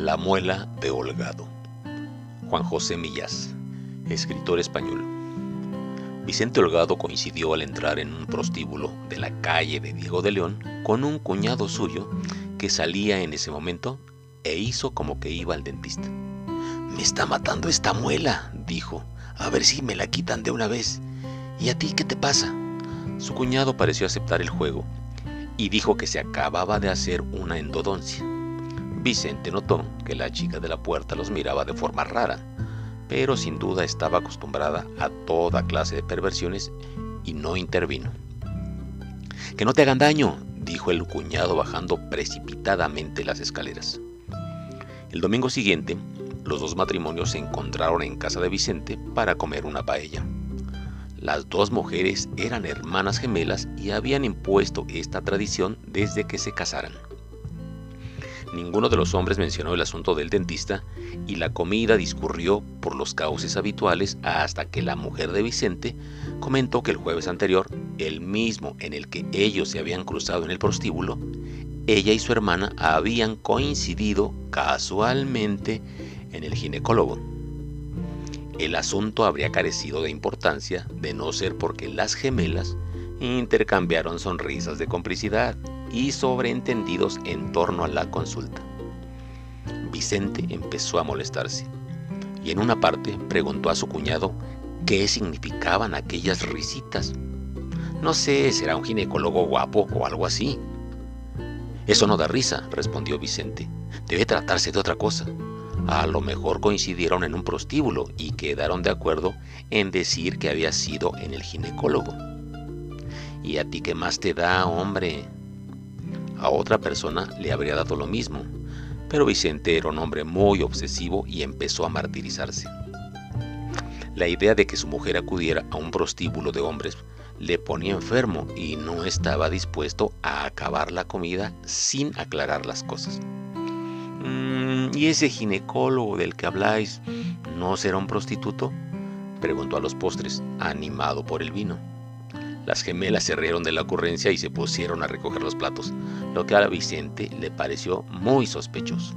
La muela de Holgado. Juan José Millás, escritor español. Vicente Holgado coincidió al entrar en un prostíbulo de la calle de Diego de León con un cuñado suyo que salía en ese momento e hizo como que iba al dentista. Me está matando esta muela, dijo. A ver si me la quitan de una vez. ¿Y a ti qué te pasa? Su cuñado pareció aceptar el juego y dijo que se acababa de hacer una endodoncia. Vicente notó que la chica de la puerta los miraba de forma rara, pero sin duda estaba acostumbrada a toda clase de perversiones y no intervino. Que no te hagan daño, dijo el cuñado bajando precipitadamente las escaleras. El domingo siguiente, los dos matrimonios se encontraron en casa de Vicente para comer una paella. Las dos mujeres eran hermanas gemelas y habían impuesto esta tradición desde que se casaran. Ninguno de los hombres mencionó el asunto del dentista y la comida discurrió por los cauces habituales hasta que la mujer de Vicente comentó que el jueves anterior, el mismo en el que ellos se habían cruzado en el prostíbulo, ella y su hermana habían coincidido casualmente en el ginecólogo. El asunto habría carecido de importancia de no ser porque las gemelas intercambiaron sonrisas de complicidad y sobreentendidos en torno a la consulta. Vicente empezó a molestarse y en una parte preguntó a su cuñado qué significaban aquellas risitas. No sé, será un ginecólogo guapo o algo así. Eso no da risa, respondió Vicente. Debe tratarse de otra cosa. A lo mejor coincidieron en un prostíbulo y quedaron de acuerdo en decir que había sido en el ginecólogo. ¿Y a ti qué más te da, hombre? A otra persona le habría dado lo mismo, pero Vicente era un hombre muy obsesivo y empezó a martirizarse. La idea de que su mujer acudiera a un prostíbulo de hombres le ponía enfermo y no estaba dispuesto a acabar la comida sin aclarar las cosas. Mm, ¿Y ese ginecólogo del que habláis no será un prostituto? preguntó a los postres, animado por el vino. Las gemelas se rieron de la ocurrencia y se pusieron a recoger los platos, lo que a Vicente le pareció muy sospechoso.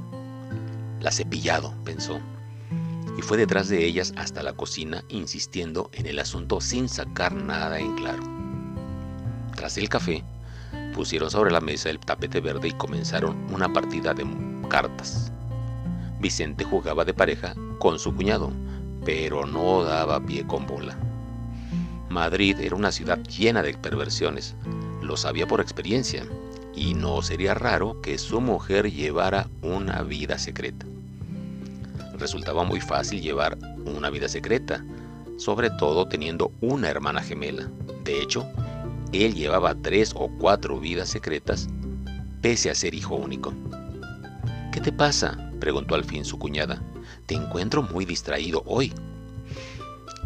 La cepillado, pensó, y fue detrás de ellas hasta la cocina insistiendo en el asunto sin sacar nada en claro. Tras el café, pusieron sobre la mesa el tapete verde y comenzaron una partida de cartas. Vicente jugaba de pareja con su cuñado, pero no daba pie con bola. Madrid era una ciudad llena de perversiones, lo sabía por experiencia, y no sería raro que su mujer llevara una vida secreta. Resultaba muy fácil llevar una vida secreta, sobre todo teniendo una hermana gemela. De hecho, él llevaba tres o cuatro vidas secretas, pese a ser hijo único. ¿Qué te pasa? preguntó al fin su cuñada. Te encuentro muy distraído hoy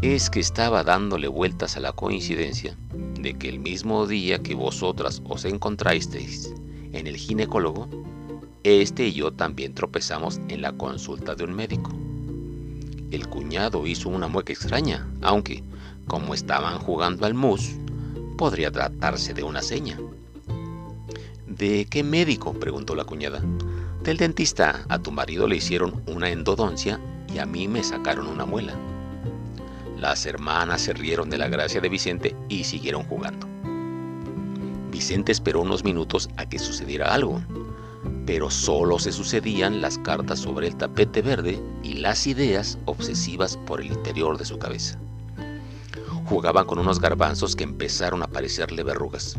es que estaba dándole vueltas a la coincidencia de que el mismo día que vosotras os encontrasteis en el ginecólogo, este y yo también tropezamos en la consulta de un médico. El cuñado hizo una mueca extraña, aunque, como estaban jugando al mus, podría tratarse de una seña. ¿De qué médico? preguntó la cuñada. Del dentista. A tu marido le hicieron una endodoncia y a mí me sacaron una muela. Las hermanas se rieron de la gracia de Vicente y siguieron jugando. Vicente esperó unos minutos a que sucediera algo, pero solo se sucedían las cartas sobre el tapete verde y las ideas obsesivas por el interior de su cabeza. Jugaban con unos garbanzos que empezaron a parecerle verrugas.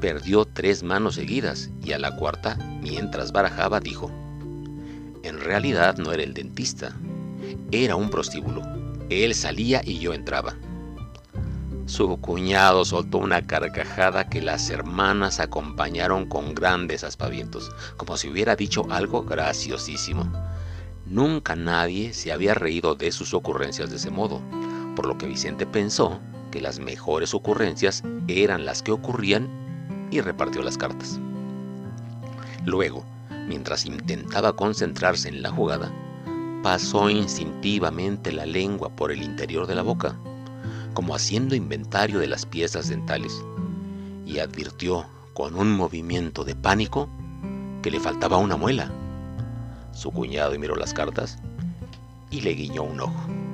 Perdió tres manos seguidas y a la cuarta, mientras barajaba, dijo, en realidad no era el dentista, era un prostíbulo él salía y yo entraba. Su cuñado soltó una carcajada que las hermanas acompañaron con grandes aspavientos, como si hubiera dicho algo graciosísimo. Nunca nadie se había reído de sus ocurrencias de ese modo, por lo que Vicente pensó que las mejores ocurrencias eran las que ocurrían y repartió las cartas. Luego, mientras intentaba concentrarse en la jugada, pasó instintivamente la lengua por el interior de la boca, como haciendo inventario de las piezas dentales, y advirtió con un movimiento de pánico que le faltaba una muela. Su cuñado miró las cartas y le guiñó un ojo.